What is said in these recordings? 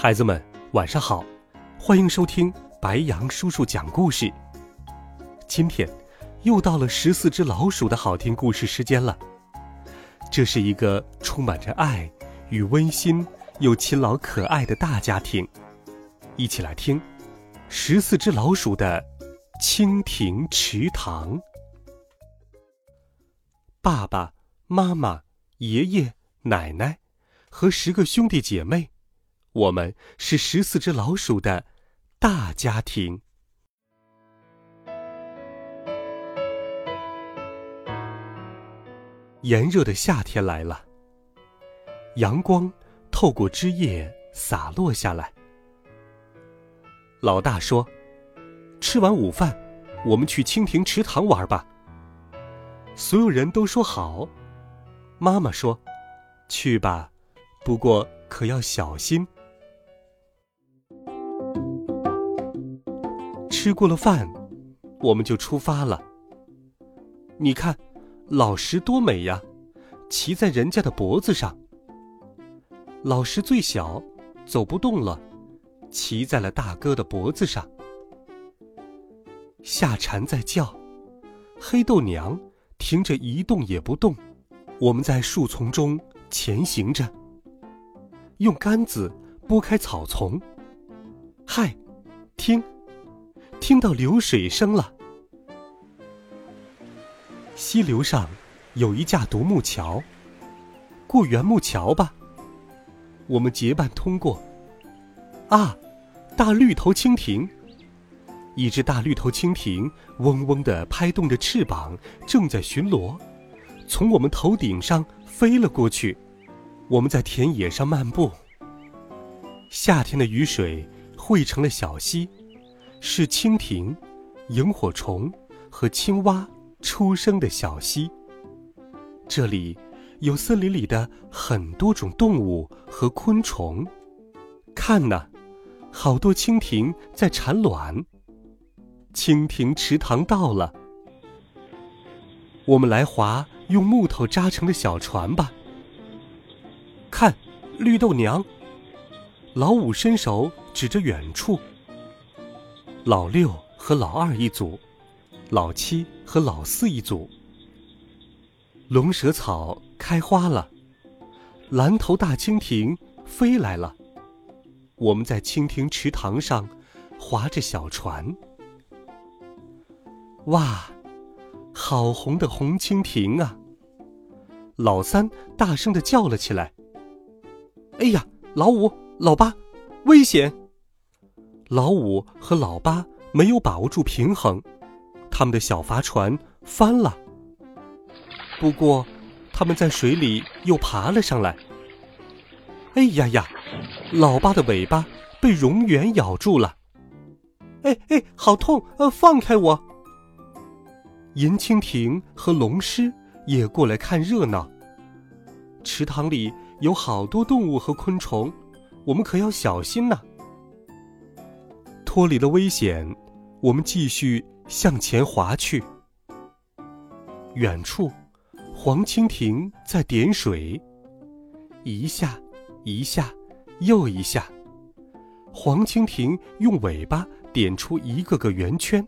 孩子们，晚上好，欢迎收听白羊叔叔讲故事。今天又到了十四只老鼠的好听故事时间了。这是一个充满着爱与温馨又勤劳可爱的大家庭，一起来听十四只老鼠的蜻蜓池塘。爸爸妈妈、爷爷奶奶和十个兄弟姐妹。我们是十四只老鼠的大家庭。炎热的夏天来了，阳光透过枝叶洒落下来。老大说：“吃完午饭，我们去蜻蜓池塘玩吧。”所有人都说好。妈妈说：“去吧，不过可要小心。”吃过了饭，我们就出发了。你看，老石多美呀，骑在人家的脖子上。老石最小，走不动了，骑在了大哥的脖子上。夏蝉在叫，黑豆娘停着一动也不动。我们在树丛中前行着，用杆子拨开草丛。嗨，听。听到流水声了。溪流上有一架独木桥，过圆木桥吧。我们结伴通过。啊，大绿头蜻蜓！一只大绿头蜻蜓嗡嗡地拍动着翅膀，正在巡逻，从我们头顶上飞了过去。我们在田野上漫步。夏天的雨水汇成了小溪。是蜻蜓、萤火虫和青蛙出生的小溪。这里有森林里的很多种动物和昆虫。看呐，好多蜻蜓在产卵。蜻蜓池塘到了，我们来划用木头扎成的小船吧。看，绿豆娘。老五伸手指着远处。老六和老二一组，老七和老四一组。龙舌草开花了，蓝头大蜻蜓飞来了。我们在蜻蜓池塘上划着小船。哇，好红的红蜻蜓啊！老三大声的叫了起来：“哎呀，老五、老八，危险！”老五和老八没有把握住平衡，他们的小筏船翻了。不过，他们在水里又爬了上来。哎呀呀，老八的尾巴被蝾螈咬住了！哎哎，好痛！呃，放开我！银蜻蜓和龙狮也过来看热闹。池塘里有好多动物和昆虫，我们可要小心呐。脱离了危险，我们继续向前划去。远处，黄蜻蜓在点水，一下，一下，又一下。黄蜻蜓用尾巴点出一个个圆圈，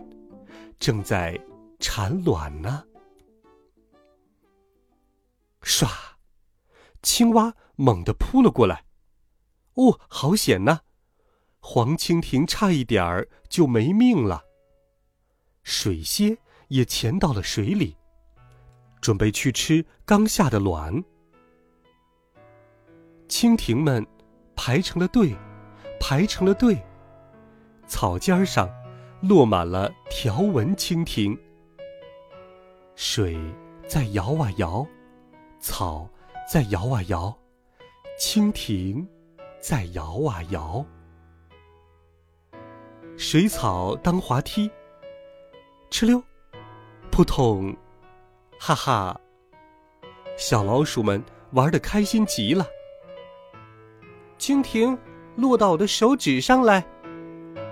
正在产卵呢。唰，青蛙猛地扑了过来，哦，好险呐！黄蜻蜓差一点儿就没命了。水蝎也潜到了水里，准备去吃刚下的卵。蜻蜓们排成了队，排成了队。草尖上落满了条纹蜻蜓。水在摇啊摇，草在摇啊摇，蜻蜓在摇啊摇。水草当滑梯，哧溜，扑通，哈哈！小老鼠们玩的开心极了。蜻蜓落到我的手指上来，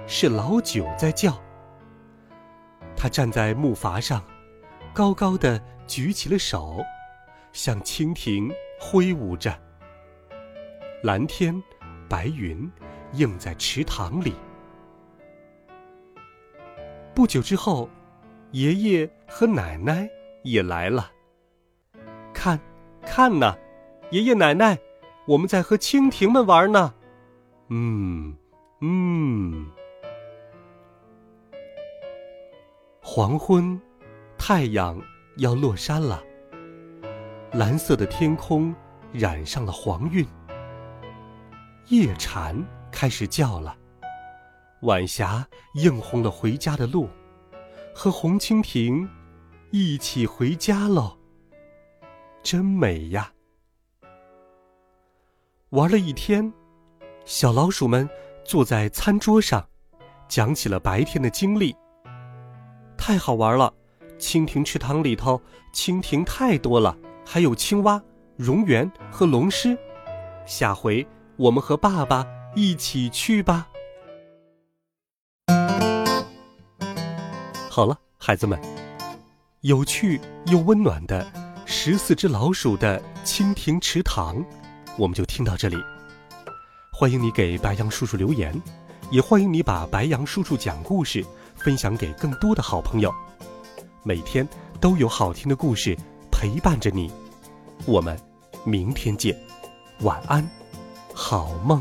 是老九在叫。他站在木筏上，高高的举起了手，向蜻蜓挥舞着。蓝天，白云，映在池塘里。不久之后，爷爷和奶奶也来了。看，看呐，爷爷奶奶。我们在和蜻蜓们玩呢，嗯嗯。黄昏，太阳要落山了。蓝色的天空染上了黄晕。夜蝉开始叫了，晚霞映红了回家的路，和红蜻蜓一起回家喽。真美呀！玩了一天，小老鼠们坐在餐桌上，讲起了白天的经历。太好玩了！蜻蜓池塘里头蜻蜓太多了，还有青蛙、蝾螈和龙狮。下回我们和爸爸一起去吧。好了，孩子们，有趣又温暖的十四只老鼠的蜻蜓池塘。我们就听到这里，欢迎你给白杨叔叔留言，也欢迎你把白杨叔叔讲故事分享给更多的好朋友。每天都有好听的故事陪伴着你，我们明天见，晚安，好梦。